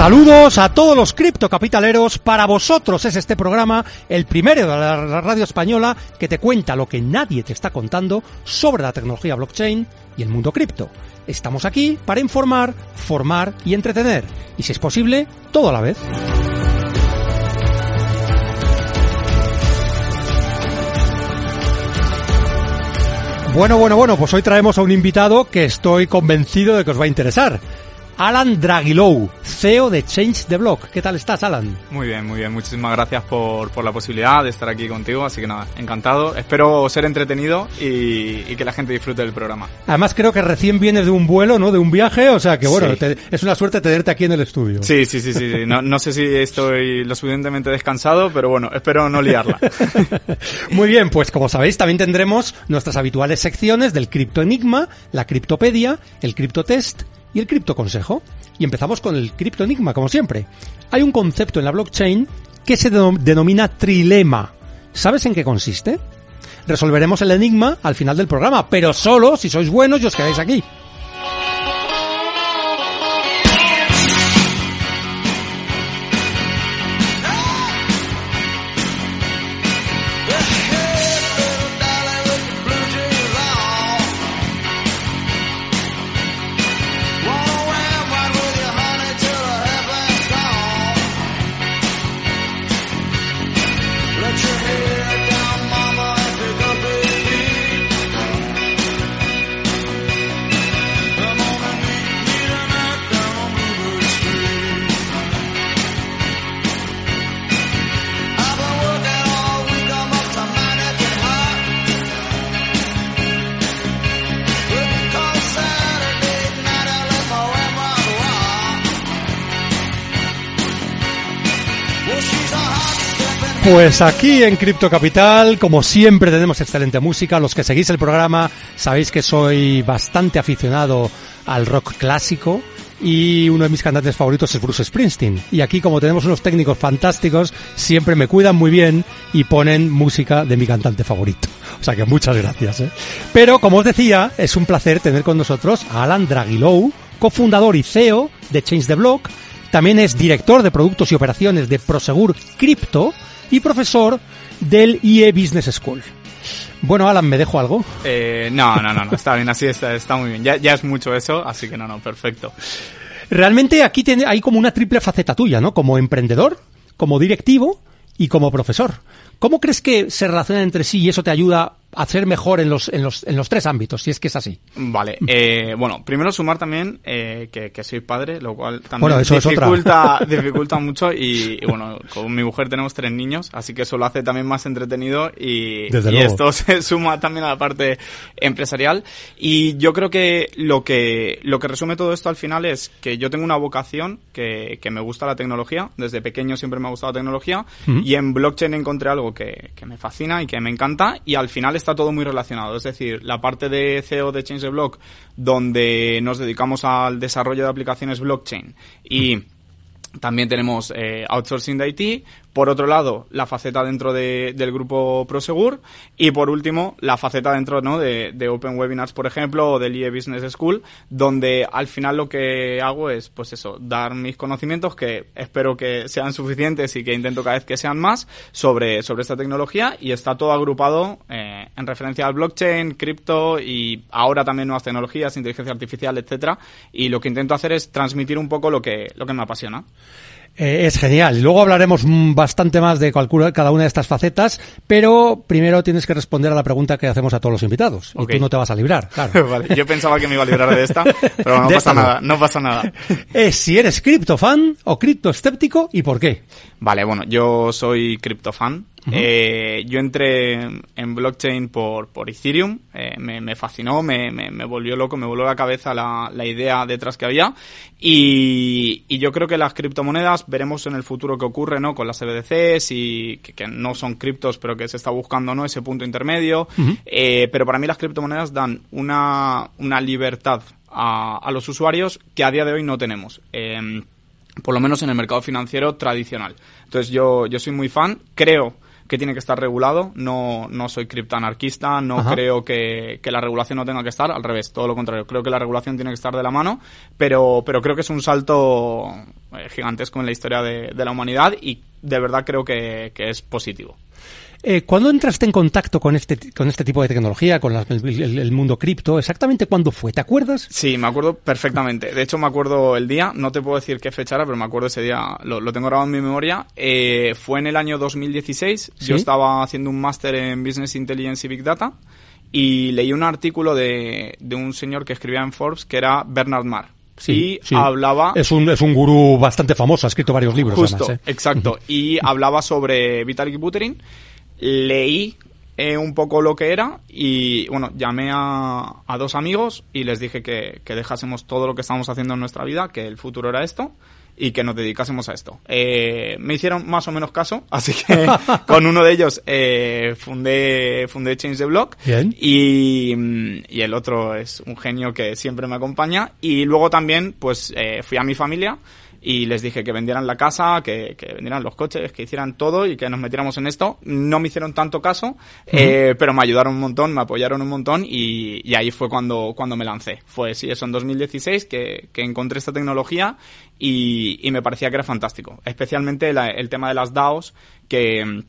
Saludos a todos los criptocapitaleros. Para vosotros es este programa el primero de la radio española que te cuenta lo que nadie te está contando sobre la tecnología blockchain y el mundo cripto. Estamos aquí para informar, formar y entretener. Y si es posible, todo a la vez. Bueno, bueno, bueno, pues hoy traemos a un invitado que estoy convencido de que os va a interesar. Alan Dragilou, CEO de Change the Block. ¿Qué tal estás, Alan? Muy bien, muy bien. Muchísimas gracias por, por la posibilidad de estar aquí contigo. Así que nada, encantado. Espero ser entretenido y, y que la gente disfrute del programa. Además, creo que recién vienes de un vuelo, ¿no? De un viaje. O sea que, bueno, sí. te, es una suerte tenerte aquí en el estudio. Sí, sí, sí. sí. No, no sé si estoy lo suficientemente descansado, pero bueno, espero no liarla. muy bien, pues como sabéis, también tendremos nuestras habituales secciones del Cripto Enigma, la Criptopedia, el Criptotest y el cripto consejo. Y empezamos con el cripto enigma, como siempre. Hay un concepto en la blockchain que se denomina trilema. ¿Sabes en qué consiste? Resolveremos el enigma al final del programa, pero solo si sois buenos y os quedáis aquí. Pues aquí en Cripto Capital, como siempre, tenemos excelente música. Los que seguís el programa sabéis que soy bastante aficionado al rock clásico y uno de mis cantantes favoritos es Bruce Springsteen. Y aquí, como tenemos unos técnicos fantásticos, siempre me cuidan muy bien y ponen música de mi cantante favorito. O sea que muchas gracias. ¿eh? Pero, como os decía, es un placer tener con nosotros a Alan Dragilou, cofundador y CEO de Change the Block. También es director de productos y operaciones de Prosegur Crypto y profesor del IE Business School. Bueno, Alan, ¿me dejo algo? Eh, no, no, no, no, está bien, así está, está muy bien. Ya, ya es mucho eso, así que no, no, perfecto. Realmente aquí hay como una triple faceta tuya, ¿no? Como emprendedor, como directivo y como profesor. ¿Cómo crees que se relacionan entre sí y eso te ayuda a ser mejor en los, en los, en los tres ámbitos, si es que es así? Vale. Eh, bueno, primero sumar también eh, que, que, soy padre, lo cual también bueno, eso dificulta, es dificulta mucho y, y, bueno, con mi mujer tenemos tres niños, así que eso lo hace también más entretenido y, y esto se suma también a la parte empresarial. Y yo creo que lo que, lo que resume todo esto al final es que yo tengo una vocación que, que me gusta la tecnología, desde pequeño siempre me ha gustado la tecnología uh -huh. y en blockchain encontré algo que, que, me fascina y que me encanta y al final está todo muy relacionado. Es decir, la parte de CEO de Change the Block, donde nos dedicamos al desarrollo de aplicaciones blockchain y también tenemos eh, outsourcing de IT, por otro lado, la faceta dentro de, del grupo Prosegur y por último, la faceta dentro ¿no? de, Open Webinars, por ejemplo, o del IE Business School, donde al final lo que hago es, pues eso, dar mis conocimientos que espero que sean suficientes y que intento cada vez que sean más sobre, sobre esta tecnología y está todo agrupado eh, en referencia al blockchain, cripto y ahora también nuevas tecnologías, inteligencia artificial, etcétera. Y lo que intento hacer es transmitir un poco lo que, lo que me apasiona. Eh, es genial. Y luego hablaremos bastante más de cada una de estas facetas, pero primero tienes que responder a la pregunta que hacemos a todos los invitados. Okay. Y tú no te vas a librar, claro. vale. Yo pensaba que me iba a librar de esta, pero no pasa nada, no pasa nada. Es si eres criptofan o cripto escéptico y por qué. Vale, bueno, yo soy criptofan. Eh, yo entré en blockchain por, por Ethereum, eh, me, fascinó, me, me, volvió loco, me volvió la cabeza la, la idea detrás que había y, y, yo creo que las criptomonedas, veremos en el futuro qué ocurre ¿no? con las CBDCs y que, no son criptos pero que se está buscando ¿no? ese punto intermedio, eh, pero para mí las criptomonedas dan una, una libertad a, a los usuarios que a día de hoy no tenemos. Eh, por lo menos en el mercado financiero tradicional. Entonces yo, yo soy muy fan, creo que tiene que estar regulado. No, no soy criptoanarquista, no creo que, que, la regulación no tenga que estar, al revés, todo lo contrario. Creo que la regulación tiene que estar de la mano, pero, pero creo que es un salto eh, gigantesco en la historia de, de la humanidad y de verdad creo que, que es positivo. Eh, ¿Cuándo entraste en contacto con este, con este tipo de tecnología, con el, mundo cripto? ¿Exactamente cuándo fue? ¿Te acuerdas? Sí, me acuerdo perfectamente. De hecho, me acuerdo el día, no te puedo decir qué fecha era, pero me acuerdo ese día, lo, tengo grabado en mi memoria. Eh, fue en el año 2016, yo estaba haciendo un máster en Business Intelligence y Big Data y leí un artículo de, de un señor que escribía en Forbes que era Bernard Marr. Sí, y hablaba... Es un, es un gurú bastante famoso, ha escrito varios libros. Justo, ¿eh? exacto. Y hablaba sobre Vitalik Buterin leí eh, un poco lo que era y bueno, llamé a, a dos amigos y les dije que, que, dejásemos todo lo que estábamos haciendo en nuestra vida, que el futuro era esto y que nos dedicásemos a esto. Eh, me hicieron más o menos caso, así que con uno de ellos eh, fundé, fundé Change the Block Y, y el otro es un genio que siempre me acompaña y luego también pues eh, fui a mi familia y les dije que vendieran la casa, que, que, vendieran los coches, que hicieran todo y que nos metiéramos en esto. No me hicieron tanto caso, eh, pero me ayudaron un montón, me apoyaron un montón y, y, ahí fue cuando, cuando me lancé. Fue, sí, eso en 2016 que, que encontré esta tecnología y, y, me parecía que era fantástico. Especialmente el tema de las DAOs que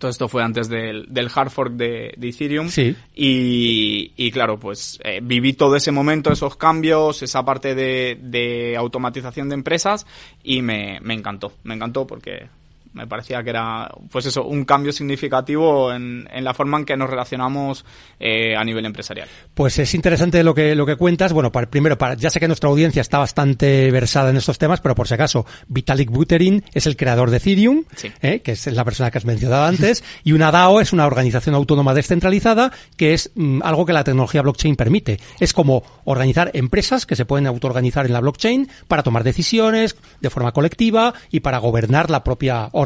todo esto fue antes del, del hard fork de, Ethereum. Sí. Y, y claro, pues eh, viví todo ese momento, esos cambios, esa parte de, de automatización de empresas y me, me encantó. Me encantó porque me parecía que era, pues eso, un cambio significativo en, en la forma en que nos relacionamos eh, a nivel empresarial. Pues es interesante lo que, lo que cuentas. Bueno, para, primero, para, ya sé que nuestra audiencia está bastante versada en estos temas, pero por si acaso, Vitalik Buterin es el creador de Ethereum, eh, que es la persona que has mencionado antes, y una DAO es una organización autónoma descentralizada, que es mm, algo que la tecnología blockchain permite. Es como organizar empresas que se pueden autoorganizar en la blockchain para tomar decisiones de forma colectiva y para gobernar la propia organización,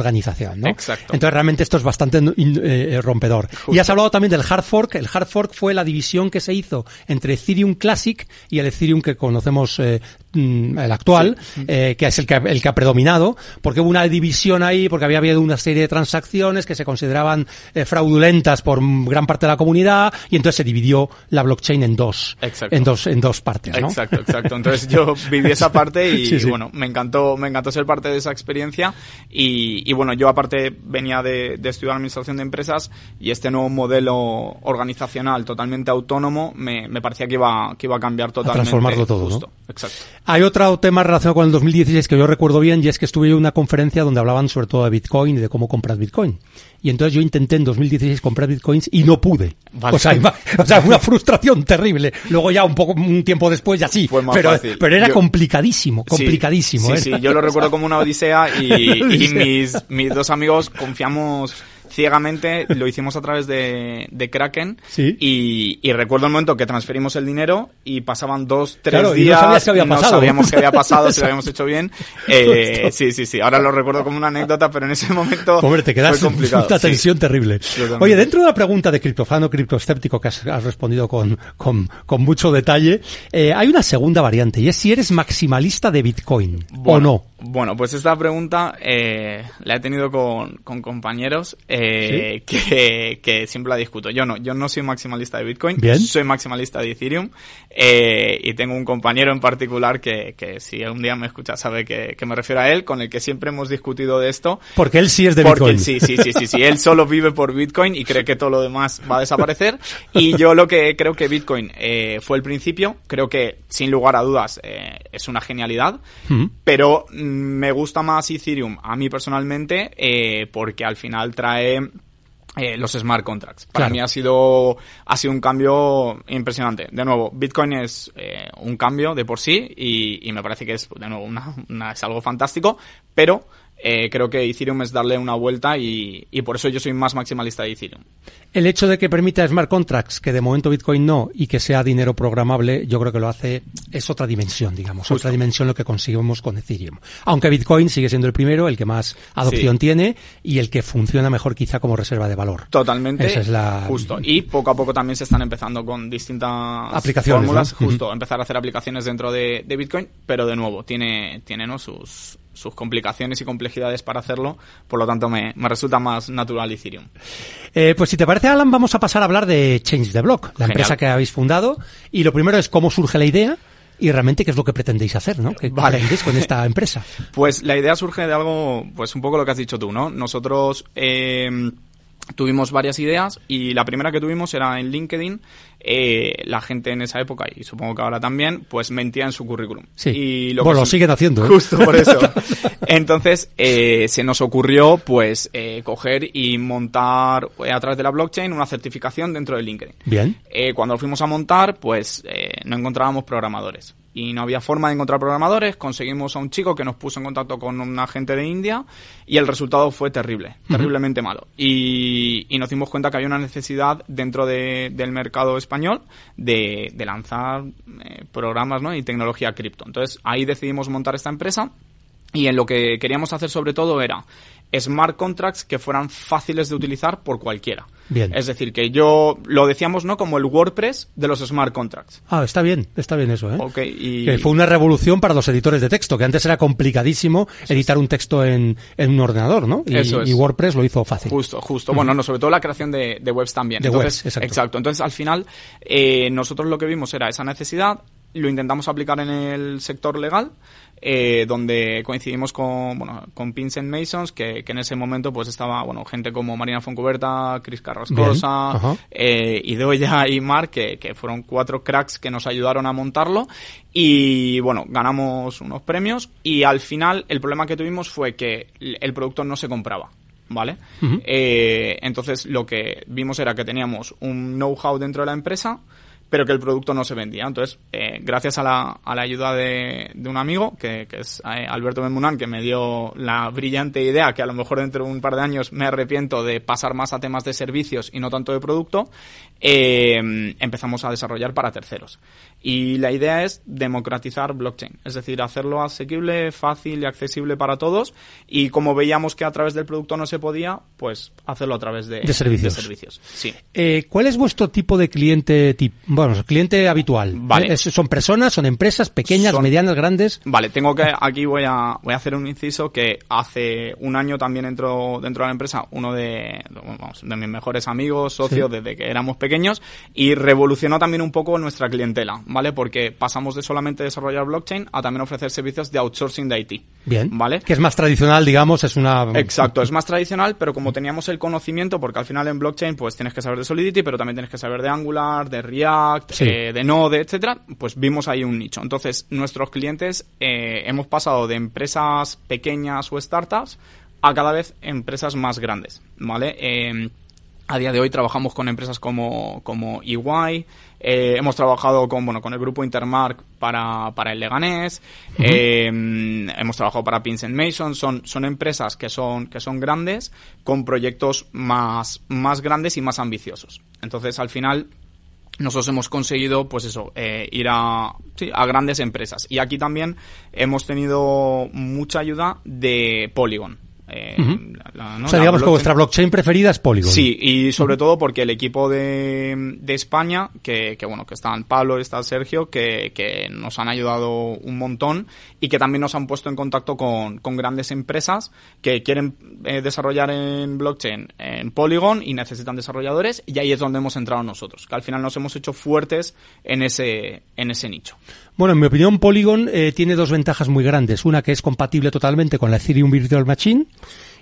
¿no? Exacto. Entonces realmente esto es bastante eh, rompedor. Y has hablado también del hard fork. El hard fork fue la división que se hizo entre Ethereum Classic y el Ethereum que conocemos eh, el actual, eh, que es el que, el que ha predominado, porque hubo una división ahí, porque había habido una serie de transacciones que se consideraban fraudulentas por gran parte de la comunidad, y entonces se dividió la blockchain en dos, exacto. en dos, en dos partes, ¿no? Exacto, exacto. Entonces yo viví esa parte y, bueno, me encantó, me encantó ser parte de esa experiencia y, y bueno, yo aparte venía de, estudiar administración de empresas y este nuevo modelo organizacional totalmente autónomo me, parecía que iba, que iba a cambiar totalmente. A transformarlo todo, ¿no? Exacto. Hay otro tema relacionado con el 2016 que yo recuerdo bien y es que estuve en una conferencia donde hablaban sobre todo de Bitcoin y de cómo comprar Bitcoin. Y entonces yo intenté en 2016 comprar bitcoins y no pude. O, sea, o, sea, una frustración terrible. Luego ya un poco, un tiempo después ya sí. Fue más pero, fácil. pero era complicadísimo, complicadísimo. Sí, ¿eh? sí, yo lo recuerdo como una odisea y, y mis, mis dos amigos confiamos ciegamente, lo hicimos a través de, de Kraken. ¿Sí? Y, y, recuerdo el momento que transferimos el dinero y pasaban dos, tres días. no sabías qué había pasado. No sabíamos qué había pasado, si lo habíamos hecho bien. Eh, sí, sí, sí. Ahora lo recuerdo como una anécdota, pero en ese momento. Hombre, te quedas fue complicado. una tensión terrible. Oye, dentro de la pregunta de criptofano, criptoescéptico que has, has respondido con, con, con, mucho detalle, eh, hay una segunda variante y es si eres maximalista de Bitcoin o no. Bueno, pues esta pregunta eh, la he tenido con, con compañeros eh, que, que, siempre la discuto. Yo no, yo no soy maximalista de Bitcoin, Bien. soy maximalista de Ethereum eh, y tengo un compañero en particular que, que si un día me escucha sabe que, que, me refiero a él, con el que siempre hemos discutido de esto. Porque él sí es de porque Bitcoin. sí, sí, sí, sí, sí, él solo vive por Bitcoin y cree que todo lo demás va a desaparecer. Y yo lo que creo que Bitcoin eh, fue el principio, creo que sin lugar a dudas eh, es una genialidad, Mm. pero me gusta más Ethereum a mí personalmente eh, porque al final trae eh, los smart contracts. Para Claro. mí ha sido, ha sido un cambio impresionante. De nuevo, Bitcoin es eh, un cambio de por sí y, y me parece que es, de nuevo, una, una- es algo fantástico, pero eh, creo que Ethereum es darle una vuelta y, y, por eso yo soy más maximalista de Ethereum. El hecho de que permita smart contracts, que de momento Bitcoin no, y que sea dinero programable, yo creo que lo hace, es otra dimensión, digamos, otra dimensión lo que conseguimos con Ethereum. Aunque Bitcoin sigue siendo el primero, el que más adopción tiene y el que funciona mejor quizá como reserva de valor. Totalmente. Esa es la... Justo. Y poco a poco también se están empezando con distintas aplicaciones, fórmulas, justo, empezar a hacer aplicaciones dentro de, de Bitcoin, pero de nuevo, tiene, tiene ¿no? sus, sus complicaciones y complejidades para hacerlo, por lo tanto me, me resulta más natural Ethereum. Eh, pues si te parece, Alan, vamos a pasar a hablar de Change the Block, la empresa que habéis fundado, y lo primero es cómo surge la idea, y realmente qué es lo que pretendéis hacer, ¿no? ¿Qué vale. con esta empresa? Pues la idea surge de algo, pues un poco lo que has dicho tú, ¿no? Nosotros eh, tuvimos varias ideas y la primera que tuvimos era en LinkedIn. Eh, la gente en esa época, y supongo que ahora también, pues mentía en su currículum. Sí. Y lo bueno, lo siguen haciendo. ¿eh? Justo por eso. Entonces, eh, se nos ocurrió, pues, eh, coger y montar eh, a través de la blockchain una certificación dentro de LinkedIn. Bien. Eh, cuando lo fuimos a montar, pues, no encontrábamos programadores y no había forma de encontrar programadores, conseguimos a un chico que nos puso en contacto con un agente de India y el resultado fue terrible, terriblemente malo. Y, nos dimos cuenta que había una necesidad dentro del mercado español de, lanzar eh, programas ¿no? y tecnología cripto. Entonces ahí decidimos montar esta empresa y en lo que queríamos hacer sobre todo era smart contracts que fueran fáciles de utilizar por cualquiera. Bien. Es decir, que yo lo decíamos, ¿no? Como el WordPress de los smart contracts. Ah, está bien, está bien eso, ¿eh? Okay, y... Que fue una revolución para los editores de texto, que antes era complicadísimo editar un texto en, en, un ordenador, ¿no? Y, eso es. y WordPress lo hizo fácil. Justo, justo. Bueno, no, sobre todo la creación de, de webs también. De Entonces, webs, exacto. exacto. Entonces, al final, eh, nosotros lo que vimos era esa necesidad, lo intentamos aplicar en el sector legal, eh, donde coincidimos con, bueno, con Pins and Masons, que, que, en ese momento pues estaba, bueno, gente como Marina Foncuberta, Cris Carrascosa, eh, Idoya y Mark, que, que fueron cuatro cracks que nos ayudaron a montarlo. Y bueno, ganamos unos premios y al final el problema que tuvimos fue que el producto no se compraba. ¿Vale? Uh -huh. eh, entonces lo que vimos era que teníamos un know-how dentro de la empresa, pero que el producto no se vendía. Entonces, eh, gracias a la, a la ayuda de, de, un amigo, que, que es eh, Alberto Benmunán, que me dio la brillante idea, que a lo mejor dentro de un par de años me arrepiento de pasar más a temas de servicios y no tanto de producto, eh, empezamos a desarrollar para terceros. Y la idea es democratizar blockchain, es decir, hacerlo asequible, fácil y accesible para todos. Y como veíamos que a través del producto no se podía, pues hacerlo a través de, de servicios. De servicios. Sí. Eh, ¿Cuál es vuestro tipo de cliente, tipo, bueno, cliente habitual? Vale. ¿Son personas, son empresas pequeñas, son, medianas, grandes? Vale, tengo que, aquí voy a, voy a hacer un inciso que hace un año también entró dentro de la empresa uno de, vamos, de mis mejores amigos, socios, sí. desde que éramos pequeños, y revolucionó también un poco nuestra clientela. ¿vale? Porque pasamos de solamente desarrollar blockchain a también ofrecer servicios de outsourcing de IT. Bien. ¿Vale? Que es más tradicional, digamos, es una... Exacto, es más tradicional, pero como teníamos el conocimiento, porque al final en blockchain pues tienes que saber de Solidity, pero también tienes que saber de Angular, de React, sí. eh, de Node, etcétera, pues vimos ahí un nicho. Entonces, nuestros clientes eh, hemos pasado de empresas pequeñas o startups a cada vez empresas más grandes, ¿vale? Eh, a día de hoy trabajamos con empresas como, como EY, eh, hemos trabajado con, bueno, con el grupo Intermark para, para el Leganés, uh -huh. eh, hemos trabajado para Pins Mason, son, son empresas que son, que son grandes, con proyectos más, más grandes y más ambiciosos. Entonces, al final, nosotros hemos conseguido, pues eso, eh, ir a, sí, a grandes empresas. Y aquí también hemos tenido mucha ayuda de Polygon. Eh, uh -huh. la, ¿no? O sea, digamos que vuestra blockchain preferida es Polygon. Sí, y sobre uh -huh. todo porque el equipo de, de España, que, que, bueno, que están Pablo y está Sergio, que, que, nos han ayudado un montón y que también nos han puesto en contacto con, con grandes empresas que quieren eh, desarrollar en blockchain en Polygon y necesitan desarrolladores y ahí es donde hemos entrado nosotros, que al final nos hemos hecho fuertes en ese, en ese nicho. Bueno, en mi opinión, Polygon eh, tiene dos ventajas muy grandes. Una que es compatible totalmente con la Ethereum Virtual Machine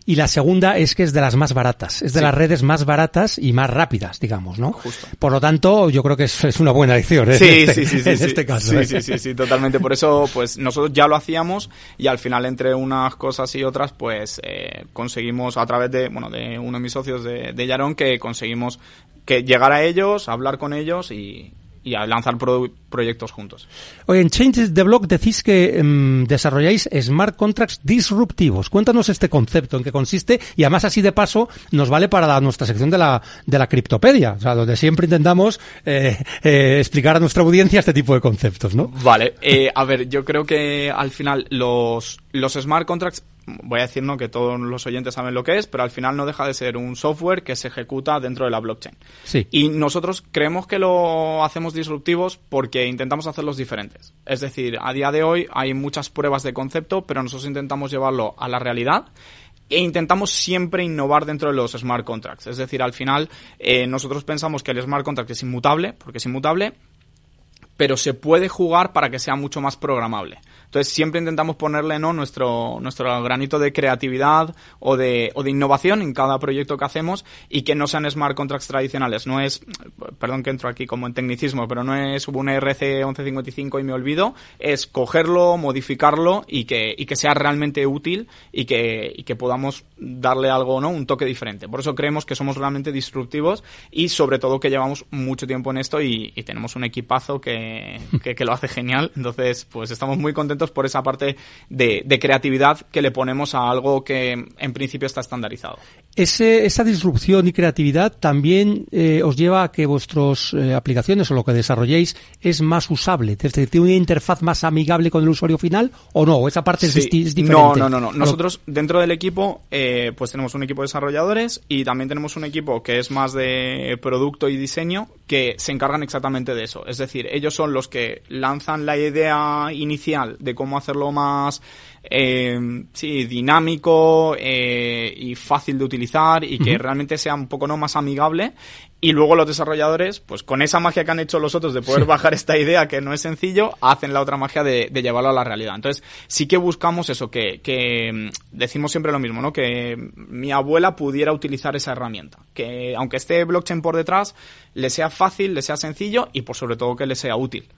y la segunda es que es de las más baratas, es de sí. las redes más baratas y más rápidas, digamos, ¿no? Justo. Por lo tanto, yo creo que es, es una buena elección ¿eh? sí, en, este, sí, sí, sí, en sí. este caso. Sí, ¿eh? sí, sí, sí, totalmente. Por eso, pues nosotros ya lo hacíamos y al final entre unas cosas y otras, pues eh, conseguimos a través de, bueno, de uno de mis socios de, de Yarón que conseguimos que llegar a ellos, hablar con ellos y, y a lanzar proyectos juntos. Oye, en Change the Block decís que em, desarrolláis smart contracts disruptivos. Cuéntanos este concepto, en qué consiste y además así de paso nos vale para nuestra sección de la, de la criptopedia, o sea, donde siempre intentamos eh, eh, explicar a nuestra audiencia este tipo de conceptos, ¿no? Vale, eh, a ver, yo creo que al final los, los smart contracts voy a decir no que todos los oyentes saben lo que es, pero al final no deja de ser un software que se ejecuta dentro de la blockchain. Sí. Y nosotros creemos que lo hacemos disruptivos porque intentamos hacerlos diferentes. Es decir, a día de hoy hay muchas pruebas de concepto, pero nosotros intentamos llevarlo a la realidad e intentamos siempre innovar dentro de los smart contracts. Es decir, al final eh, nosotros pensamos que el smart contract es inmutable, porque es inmutable, pero se puede jugar para que sea mucho más programable. Entonces siempre intentamos ponerle ¿no? nuestro, nuestro granito de creatividad o de, o de innovación en cada proyecto que hacemos y que no sean smart contracts tradicionales. No es, perdón que entro aquí como en tecnicismo, pero no es un RC 1155 y me olvido, es cogerlo, modificarlo y que, y que sea realmente útil y que, y que podamos darle algo, ¿no? Un toque diferente. Por eso creemos que somos realmente disruptivos y sobre todo que llevamos mucho tiempo en esto y, tenemos un equipazo que, que lo hace genial. Entonces, pues estamos muy contentos por esa parte de, creatividad que le ponemos a algo que en principio está estandarizado. Ese, esa disrupción y creatividad también eh, os lleva a que vuestras eh, aplicaciones o lo que desarrolléis es más usable, es decir, tiene una interfaz más amigable con el usuario final o no, esa parte es, diferente. No, no, no, no. Nosotros dentro del equipo eh, pues tenemos un equipo de desarrolladores y también tenemos un equipo que es más de producto y diseño que se encargan exactamente de eso. Es decir, ellos son los que lanzan la idea inicial de cómo hacerlo más eh, sí, dinámico eh, y fácil de utilizar y que realmente sea un poco no más amigable y luego los desarrolladores, pues con esa magia que han hecho los otros de poder bajar esta idea que no es sencillo, hacen la otra magia de, de llevarlo a la realidad. Entonces, sí que buscamos eso, que, que mm, decimos siempre lo mismo, ¿no? Que mi abuela pudiera utilizar esa herramienta. Que aunque esté blockchain por detrás, le sea fácil, le sea sencillo y por sobre todo que le sea útil.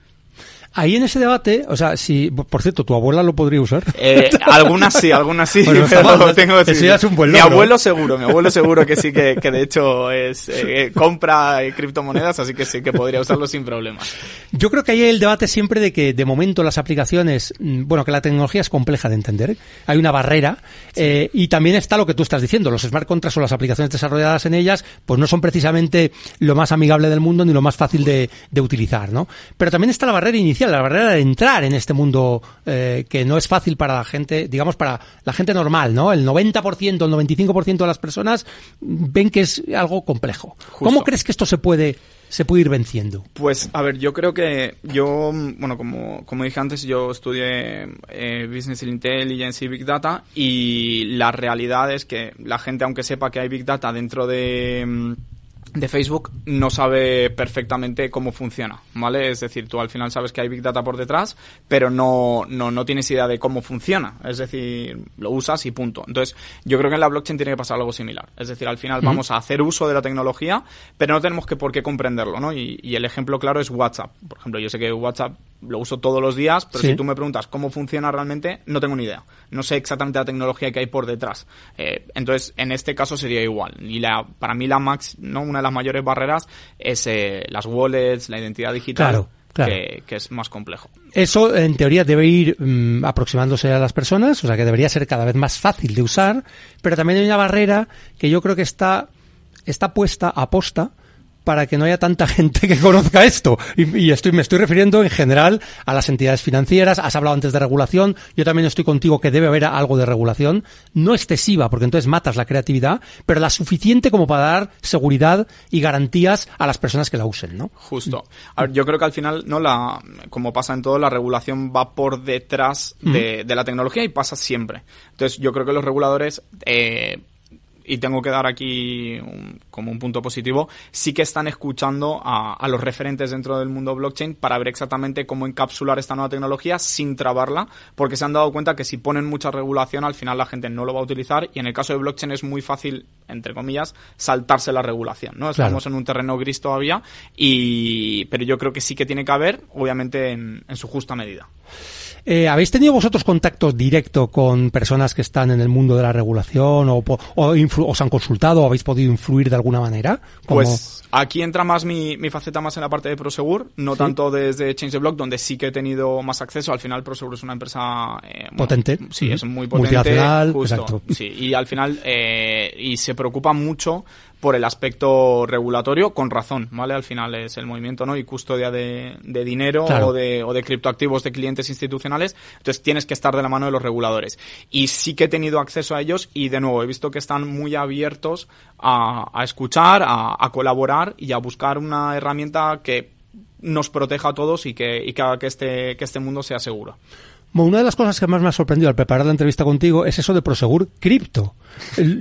Ahí en ese debate, o sea, si, por cierto, tu abuela lo podría usar. Eh, algunas sí, algunas sí, pero tengo eso ya es un buen Mi abuelo seguro, mi abuelo seguro que sí, que, que de hecho es, eh, compra criptomonedas, así que sí que podría usarlo sin problemas. Yo creo que ahí hay el debate siempre de que de momento las aplicaciones, mm, bueno, que la tecnología es compleja de entender, hay una barrera, eh, y también está lo que tú estás diciendo, los smart contracts o las aplicaciones desarrolladas en ellas, pues no son precisamente lo más amigable del mundo ni lo más fácil de, de utilizar, ¿no? Pero también está la barrera inicial la barrera de entrar en este mundo eh, que no es fácil para la gente, digamos, para la gente normal, ¿no? El 90%, el 95% de las personas ven que es algo complejo. ¿Cómo crees que esto se puede se puede ir venciendo? Pues, a ver, yo creo que yo, bueno, como, como dije antes, yo estudié eh, Business Intelligence y Big Data y la realidad es que la gente, aunque sepa que hay Big Data dentro de de Facebook no sabe perfectamente cómo funciona, ¿vale? Es decir, tú al final sabes que hay Big Data por detrás, pero no, no, no tienes idea de cómo funciona. Es decir, lo usas y punto. Entonces, yo creo que en la blockchain tiene que pasar algo similar. Es decir, al final vamos a hacer uso de la tecnología, pero no tenemos que por qué comprenderlo, ¿no? Y, y el ejemplo claro es WhatsApp. Por ejemplo, yo sé que WhatsApp lo uso todos los días, pero si tú me preguntas cómo funciona realmente, no tengo ni idea. No sé exactamente la tecnología que hay por detrás. Eh, entonces, en este caso sería igual. Y la, para mí la max, ¿no? Una de las mayores barreras es eh, las wallets, la identidad digital. Que, es más complejo. Eso, en teoría, debe ir mm, aproximándose a las personas, o sea que debería ser cada vez más fácil de usar, pero también hay una barrera que yo creo que está, está puesta a posta para que no haya tanta gente que conozca esto. Y, estoy, me estoy refiriendo en general a las entidades financieras. Has hablado antes de regulación. Yo también estoy contigo que debe haber algo de regulación. No excesiva, porque entonces matas la creatividad, pero la suficiente como para dar seguridad y garantías a las personas que la usen, ¿no? Justo. A ver, yo creo que al final, no la, como pasa en todo, la regulación va por detrás de, de la tecnología y pasa siempre. Entonces, yo creo que los reguladores, eh, y tengo que dar aquí como un punto positivo, sí que están escuchando a, a, los referentes dentro del mundo blockchain para ver exactamente cómo encapsular esta nueva tecnología sin trabarla, porque se han dado cuenta que si ponen mucha regulación, al final la gente no lo va a utilizar y en el caso de blockchain es muy fácil, entre comillas, saltarse la regulación, ¿no? Estamos en un terreno gris todavía, y, pero yo creo que sí que tiene que haber, obviamente, en, en su justa medida. Eh, ¿Habéis tenido vosotros contactos directo con personas que están en el mundo de la regulación o, o, os han consultado o habéis podido influir de alguna manera? Pues Aquí entra más mi, mi faceta más en la parte de Prosegur, no tanto desde Change the Block, donde sí que he tenido más acceso. Al final Prosegur es una empresa... Eh, potente. Sí, es muy potente. Justo, Sí, y al final... Eh, y se preocupa mucho por el aspecto regulatorio, con razón, ¿vale? Al final es el movimiento, ¿no? Y custodia de, dinero o, de, o de criptoactivos de clientes institucionales. Entonces tienes que estar de la mano de los reguladores. Y sí que he tenido acceso a ellos y, de nuevo, he visto que están muy abiertos a, escuchar, a, a colaborar y a buscar una herramienta que nos proteja a todos y que, y que haga que este, que este mundo sea seguro. Una de las cosas que más me ha sorprendido al preparar la entrevista contigo es eso de Prosegur Cripto.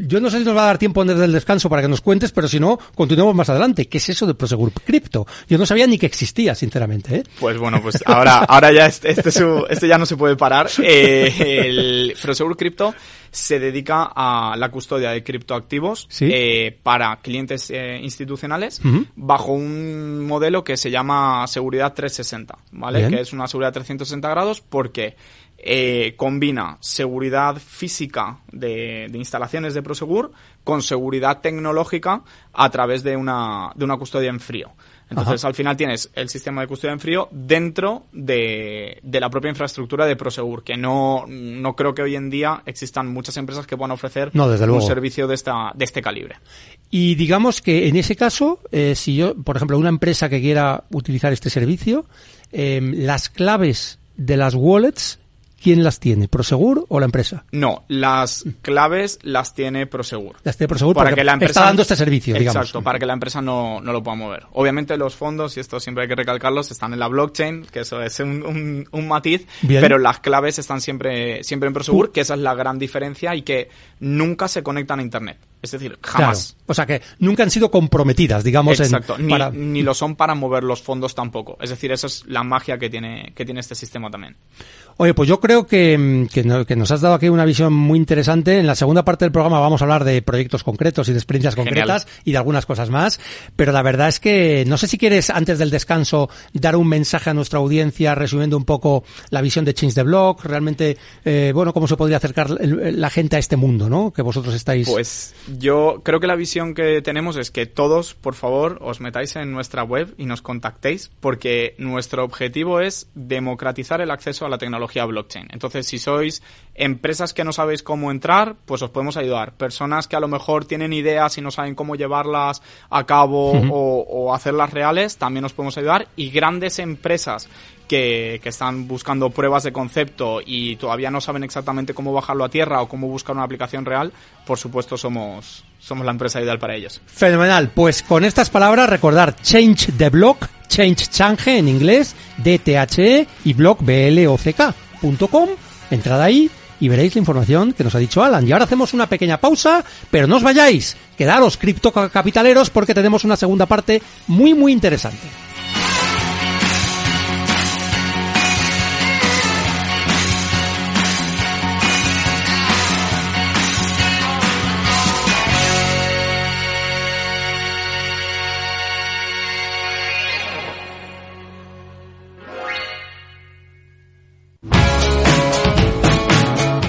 Yo no sé si nos va a dar tiempo desde el descanso para que nos cuentes, pero si no, continuemos más adelante. ¿Qué es eso de Prosegur Cripto? Yo no sabía ni que existía, sinceramente. ¿eh? Pues bueno, pues ahora, ahora ya este, este, este, ya no se puede parar. Eh, el Prosegur Cripto se dedica a la custodia de criptoactivos eh, para clientes eh, institucionales bajo un modelo que se llama seguridad 360, ¿vale? Que es una seguridad 360 grados porque eh, combina seguridad física de, de, instalaciones de Prosegur con seguridad tecnológica a través de una, de una custodia en frío. Entonces, al final tienes el sistema de custodia en frío dentro de, la propia infraestructura de Prosegur, que no, no creo que hoy en día existan muchas empresas que puedan ofrecer un servicio de, esta, de este calibre. Y digamos que en ese caso, eh, si yo, por ejemplo, una empresa que quiera utilizar este servicio, eh, las claves de las wallets ¿Quién las tiene? ¿Prosegur o la empresa? No, las claves las tiene Prosegur. Las tiene Prosegur para que la empresa está dando este servicio, digamos. Exacto, para que la empresa no, no, lo pueda mover. Obviamente los fondos, y esto siempre hay que recalcarlos, están en la blockchain, que eso es un, un, matiz, pero las claves están siempre, siempre en Prosegur, que esa es la gran diferencia y que nunca se conectan a Internet. Es decir, jamás. O sea que nunca han sido comprometidas, digamos. Exacto. ni, ni, lo son para mover los fondos tampoco. Es decir, esa es la magia que tiene, que tiene este sistema también. Oye, pues yo creo que, que, nos has dado aquí una visión muy interesante. En la segunda parte del programa vamos a hablar de proyectos concretos y de experiencias concretas y de algunas cosas más. Pero la verdad es que no sé si quieres, antes del descanso, dar un mensaje a nuestra audiencia resumiendo un poco la visión de Change the Block, realmente, eh, bueno, cómo se podría acercar la gente a este mundo, ¿no? Que vosotros estáis. Pues yo creo que la visión que tenemos es que todos, por favor, os metáis en nuestra web y nos contactéis, porque nuestro objetivo es democratizar el acceso a la tecnología blockchain. Entonces, si sois empresas que no sabéis cómo entrar, pues os podemos ayudar. Personas que a lo mejor tienen ideas y no saben cómo llevarlas a cabo o, hacerlas reales, también os podemos ayudar. Y grandes empresas que, están buscando pruebas de concepto y todavía no saben exactamente cómo bajarlo a tierra o cómo buscar una aplicación real, por supuesto somos, somos la empresa ideal para ellos. Fenomenal. Pues con estas palabras recordar Change the Block, Change Change en inglés, DTHE y Block BLOCK.com. Entrad ahí y veréis la información que nos ha dicho Alan. Y ahora hacemos una pequeña pausa, pero no os vayáis. Quedaros criptocapitaleros porque tenemos una segunda parte muy muy interesante.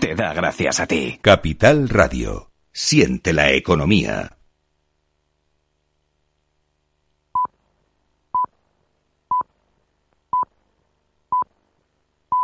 Te da gracias a ti. Capital Radio. Siente la economía.